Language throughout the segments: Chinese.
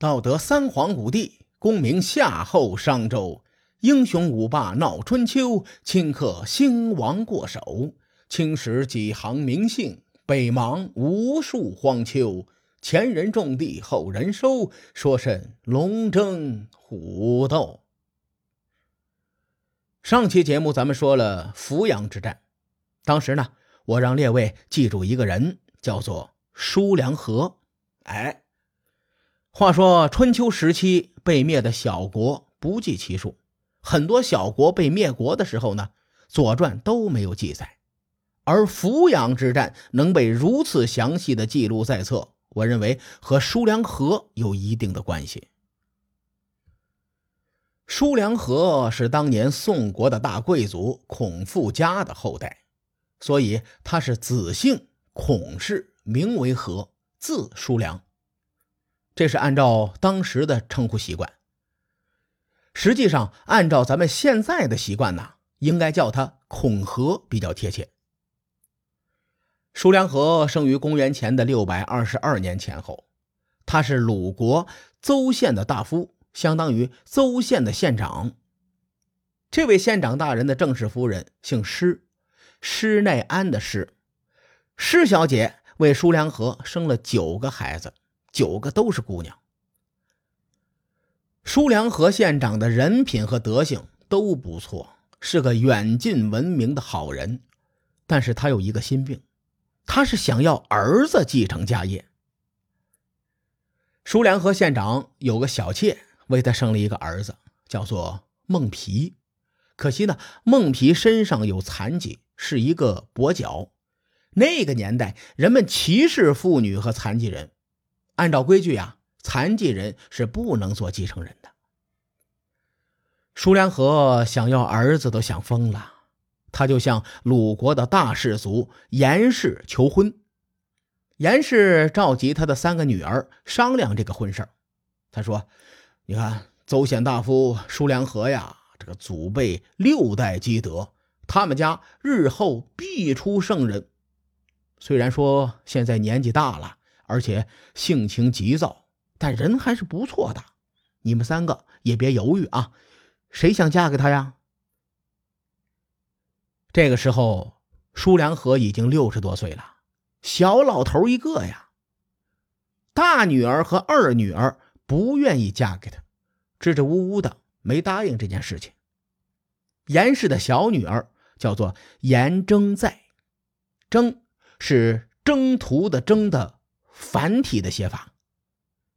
道德三皇五帝，功名夏后商周，英雄五霸闹春秋，顷刻兴亡过手。青史几行名姓，北邙无数荒丘。前人种地，后人收，说甚龙争虎斗？上期节目咱们说了扶阳之战，当时呢，我让列位记住一个人，叫做叔良和。哎，话说春秋时期被灭的小国不计其数，很多小国被灭国的时候呢，《左传》都没有记载，而濮阳之战能被如此详细的记录在册，我认为和叔梁纥有一定的关系。叔梁纥是当年宋国的大贵族孔富家的后代，所以他是子姓孔氏，名为纥，字叔梁。这是按照当时的称呼习惯。实际上，按照咱们现在的习惯呢，应该叫他孔和比较贴切。叔梁纥生于公元前的六百二十二年前后，他是鲁国邹县的大夫。相当于邹县的县长。这位县长大人的正式夫人姓施，施耐庵的施。施小姐为叔梁纥生了九个孩子，九个都是姑娘。舒良和县长的人品和德行都不错，是个远近闻名的好人。但是他有一个心病，他是想要儿子继承家业。舒良和县长有个小妾。为他生了一个儿子，叫做孟皮。可惜呢，孟皮身上有残疾，是一个跛脚。那个年代，人们歧视妇女和残疾人。按照规矩呀，残疾人是不能做继承人的。舒良和想要儿子都想疯了，他就向鲁国的大氏族严氏求婚。严氏召集他的三个女儿商量这个婚事他说。你看，邹县大夫舒良和呀，这个祖辈六代积德，他们家日后必出圣人。虽然说现在年纪大了，而且性情急躁，但人还是不错的。你们三个也别犹豫啊，谁想嫁给他呀？这个时候，舒良和已经六十多岁了，小老头一个呀。大女儿和二女儿。不愿意嫁给他，支支吾吾的没答应这件事情。严氏的小女儿叫做严征在，征是征途的征的繁体的写法，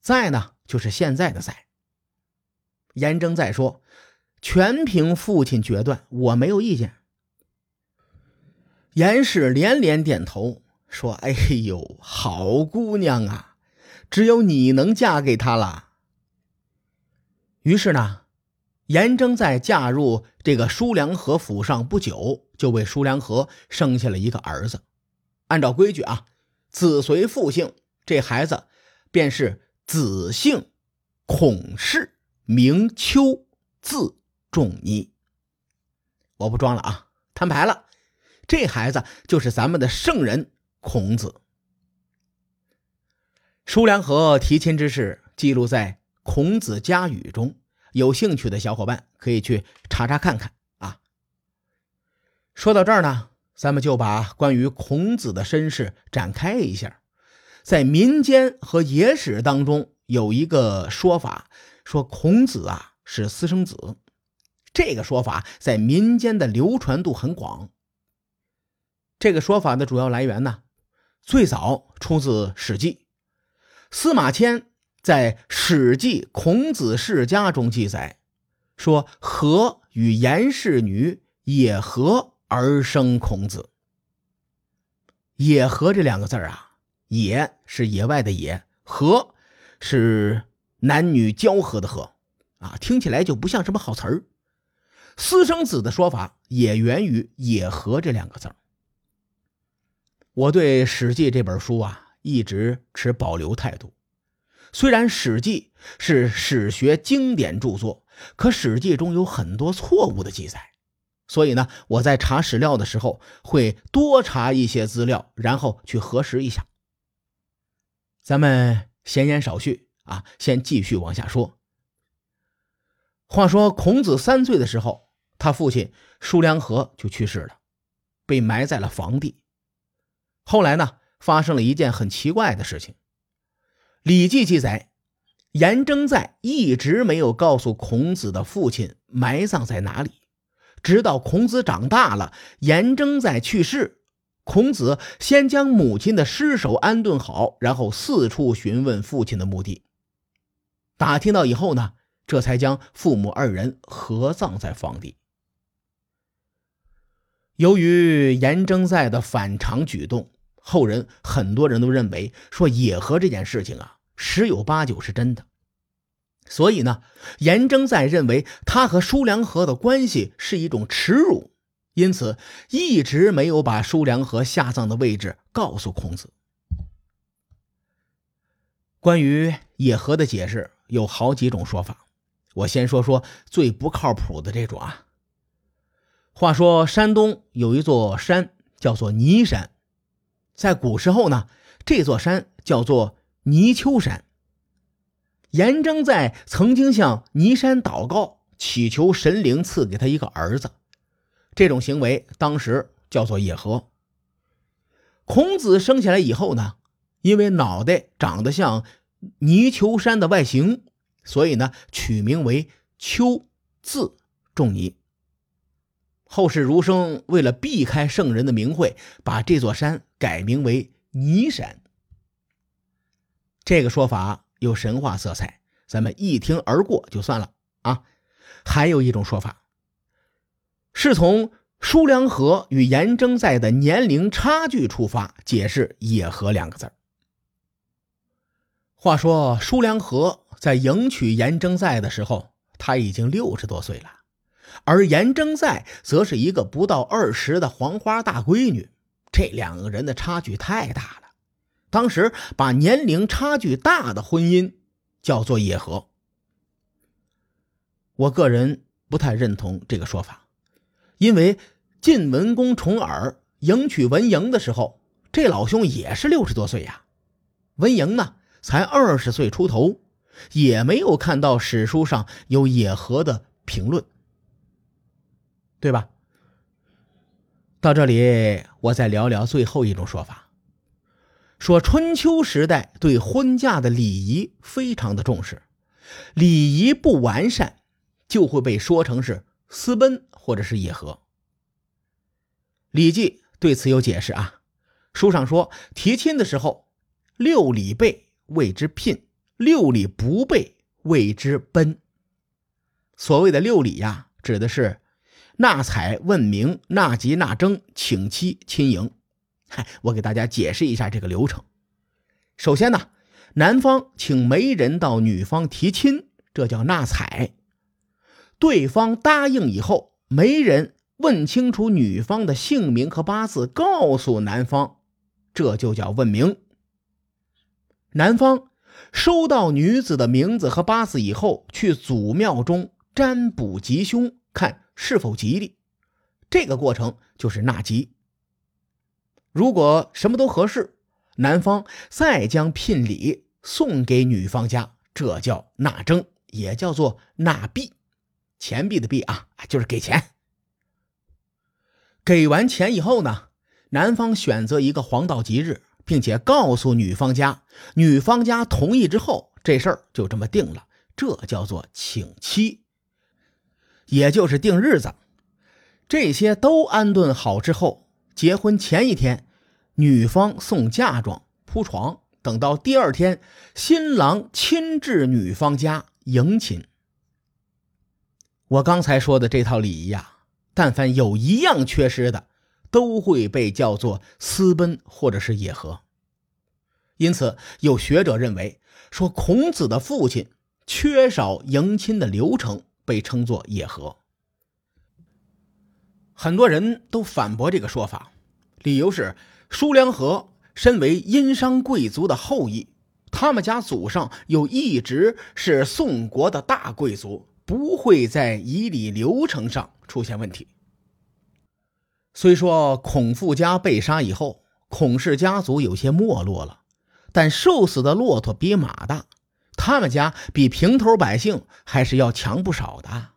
在呢就是现在的在。严征在说：“全凭父亲决断，我没有意见。”严氏连连点头说：“哎呦，好姑娘啊！”只有你能嫁给他了。于是呢，严征在嫁入这个舒良和府上不久，就为舒良和生下了一个儿子。按照规矩啊，子随父姓，这孩子便是子姓孔氏，名丘，字仲尼。我不装了啊，摊牌了，这孩子就是咱们的圣人孔子。叔梁纥提亲之事记录在《孔子家语》中，有兴趣的小伙伴可以去查查看看啊。说到这儿呢，咱们就把关于孔子的身世展开一下。在民间和野史当中有一个说法，说孔子啊是私生子，这个说法在民间的流传度很广。这个说法的主要来源呢，最早出自《史记》。司马迁在《史记·孔子世家》中记载说：“和与颜氏女野和而生孔子。”“野合”这两个字啊，“野”是野外的“野”，“合”是男女交合的“合”，啊，听起来就不像什么好词儿。私生子的说法也源于“野合”这两个字我对《史记》这本书啊。一直持保留态度。虽然《史记》是史学经典著作，可《史记》中有很多错误的记载，所以呢，我在查史料的时候会多查一些资料，然后去核实一下。咱们闲言少叙啊，先继续往下说。话说孔子三岁的时候，他父亲叔梁纥就去世了，被埋在了房地。后来呢，发生了一件很奇怪的事情，《礼记》记载。颜征在一直没有告诉孔子的父亲埋葬在哪里，直到孔子长大了，颜征在去世，孔子先将母亲的尸首安顿好，然后四处询问父亲的墓地。打听到以后呢，这才将父母二人合葬在房地。由于颜征在的反常举动，后人很多人都认为说野合这件事情啊。十有八九是真的，所以呢，颜征在认为他和叔梁纥的关系是一种耻辱，因此一直没有把叔梁纥下葬的位置告诉孔子。关于野合的解释有好几种说法，我先说说最不靠谱的这种啊。话说山东有一座山叫做泥山，在古时候呢，这座山叫做。泥丘山，颜征在曾经向泥山祷告，祈求神灵赐给他一个儿子。这种行为当时叫做野合。孔子生下来以后呢，因为脑袋长得像泥丘山的外形，所以呢取名为丘，字仲尼。后世儒生为了避开圣人的名讳，把这座山改名为泥山。这个说法有神话色彩，咱们一听而过就算了啊。还有一种说法，是从舒良和与颜征在的年龄差距出发解释“野合”两个字话说舒良和在迎娶颜征在的时候，他已经六十多岁了，而颜征在则是一个不到二十的黄花大闺女，这两个人的差距太大了。当时把年龄差距大的婚姻叫做野合，我个人不太认同这个说法，因为晋文公重耳迎娶文嬴的时候，这老兄也是六十多岁呀，文嬴呢才二十岁出头，也没有看到史书上有野合的评论，对吧？到这里，我再聊聊最后一种说法。说春秋时代对婚嫁的礼仪非常的重视，礼仪不完善，就会被说成是私奔或者是野合。《礼记》对此有解释啊，书上说提亲的时候，六礼备谓之聘，六礼不备谓之奔。所谓的六礼呀，指的是纳采、问名、纳吉、纳征、请妻、亲迎。嗨，我给大家解释一下这个流程。首先呢，男方请媒人到女方提亲，这叫纳采。对方答应以后，媒人问清楚女方的姓名和八字，告诉男方，这就叫问名。男方收到女子的名字和八字以后，去祖庙中占卜吉凶，看是否吉利。这个过程就是纳吉。如果什么都合适，男方再将聘礼送给女方家，这叫纳征，也叫做纳币，钱币的币啊，就是给钱。给完钱以后呢，男方选择一个黄道吉日，并且告诉女方家，女方家同意之后，这事儿就这么定了，这叫做请期，也就是定日子。这些都安顿好之后。结婚前一天，女方送嫁妆、铺床，等到第二天，新郎亲至女方家迎亲。我刚才说的这套礼仪呀，但凡有一样缺失的，都会被叫做私奔或者是野合。因此，有学者认为，说孔子的父亲缺少迎亲的流程，被称作野合。很多人都反驳这个说法，理由是叔梁纥身为殷商贵族的后裔，他们家祖上又一直是宋国的大贵族，不会在仪礼流程上出现问题。虽说孔父家被杀以后，孔氏家族有些没落了，但瘦死的骆驼比马大，他们家比平头百姓还是要强不少的。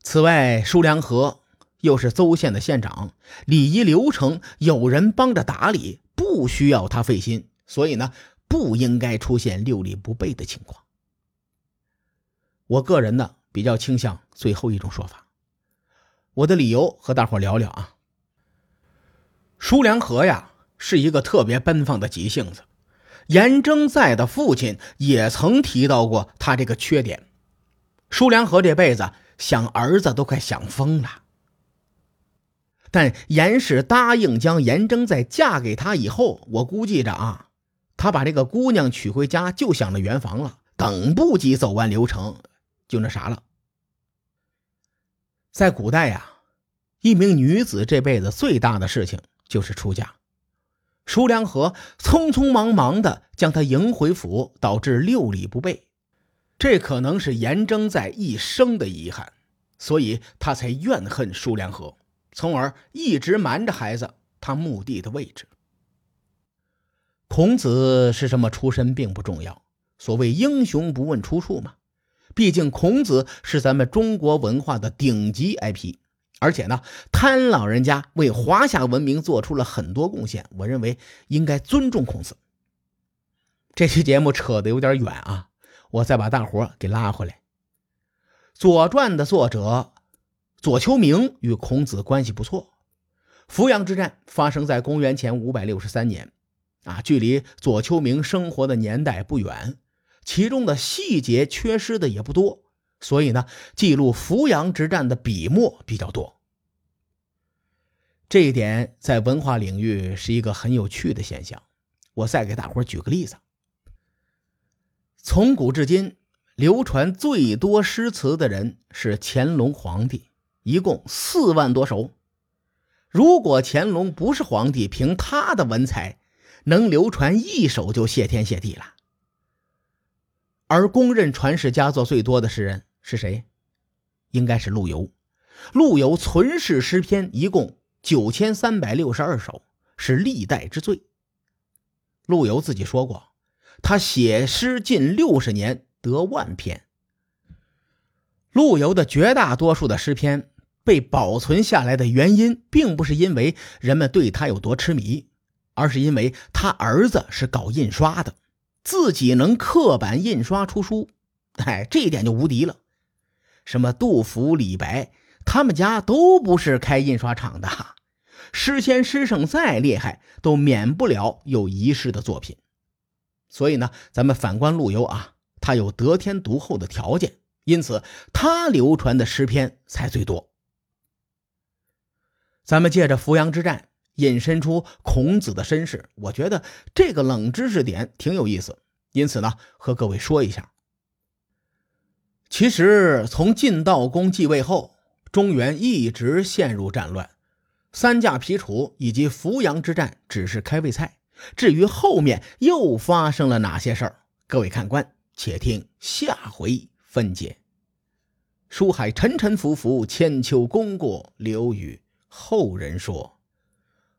此外，舒良和又是邹县的县长，礼仪流程有人帮着打理，不需要他费心，所以呢，不应该出现六礼不备的情况。我个人呢，比较倾向最后一种说法。我的理由和大伙聊聊啊。舒良和呀，是一个特别奔放的急性子。严征在的父亲也曾提到过他这个缺点。舒良和这辈子想儿子都快想疯了。但严氏答应将严征在嫁给他以后，我估计着啊，他把这个姑娘娶回家就想着圆房了，等不及走完流程，就那啥了。在古代呀，一名女子这辈子最大的事情就是出嫁。舒良和匆匆忙忙的将她迎回府，导致六礼不备，这可能是严征在一生的遗憾，所以他才怨恨舒良和，从而一直瞒着孩子他墓地的位置。孔子是什么出身并不重要，所谓英雄不问出处嘛，毕竟孔子是咱们中国文化的顶级 IP。而且呢，贪老人家为华夏文明做出了很多贡献，我认为应该尊重孔子。这期节目扯得有点远啊，我再把大伙给拉回来。《左传》的作者左丘明与孔子关系不错。扶阳之战发生在公元前五百六十三年，啊，距离左丘明生活的年代不远，其中的细节缺失的也不多。所以呢，记录扶阳之战的笔墨比较多。这一点在文化领域是一个很有趣的现象。我再给大伙举个例子：从古至今，流传最多诗词的人是乾隆皇帝，一共四万多首。如果乾隆不是皇帝，凭他的文采，能流传一首就谢天谢地了。而公认传世佳作最多的诗人。是谁？应该是陆游。陆游存世诗篇一共九千三百六十二首，是历代之最。陆游自己说过，他写诗近六十年，得万篇。陆游的绝大多数的诗篇被保存下来的原因，并不是因为人们对他有多痴迷，而是因为他儿子是搞印刷的，自己能刻版印刷出书，哎，这一点就无敌了。什么杜甫、李白，他们家都不是开印刷厂的，诗仙诗圣再厉害，都免不了有遗失的作品。所以呢，咱们反观陆游啊，他有得天独厚的条件，因此他流传的诗篇才最多。咱们借着扶阳之战引申出孔子的身世，我觉得这个冷知识点挺有意思，因此呢，和各位说一下。其实，从晋悼公继位后，中原一直陷入战乱，三驾皮楚以及扶阳之战只是开胃菜。至于后面又发生了哪些事儿，各位看官且听下回分解。书海沉沉浮浮，千秋功过留与后人说。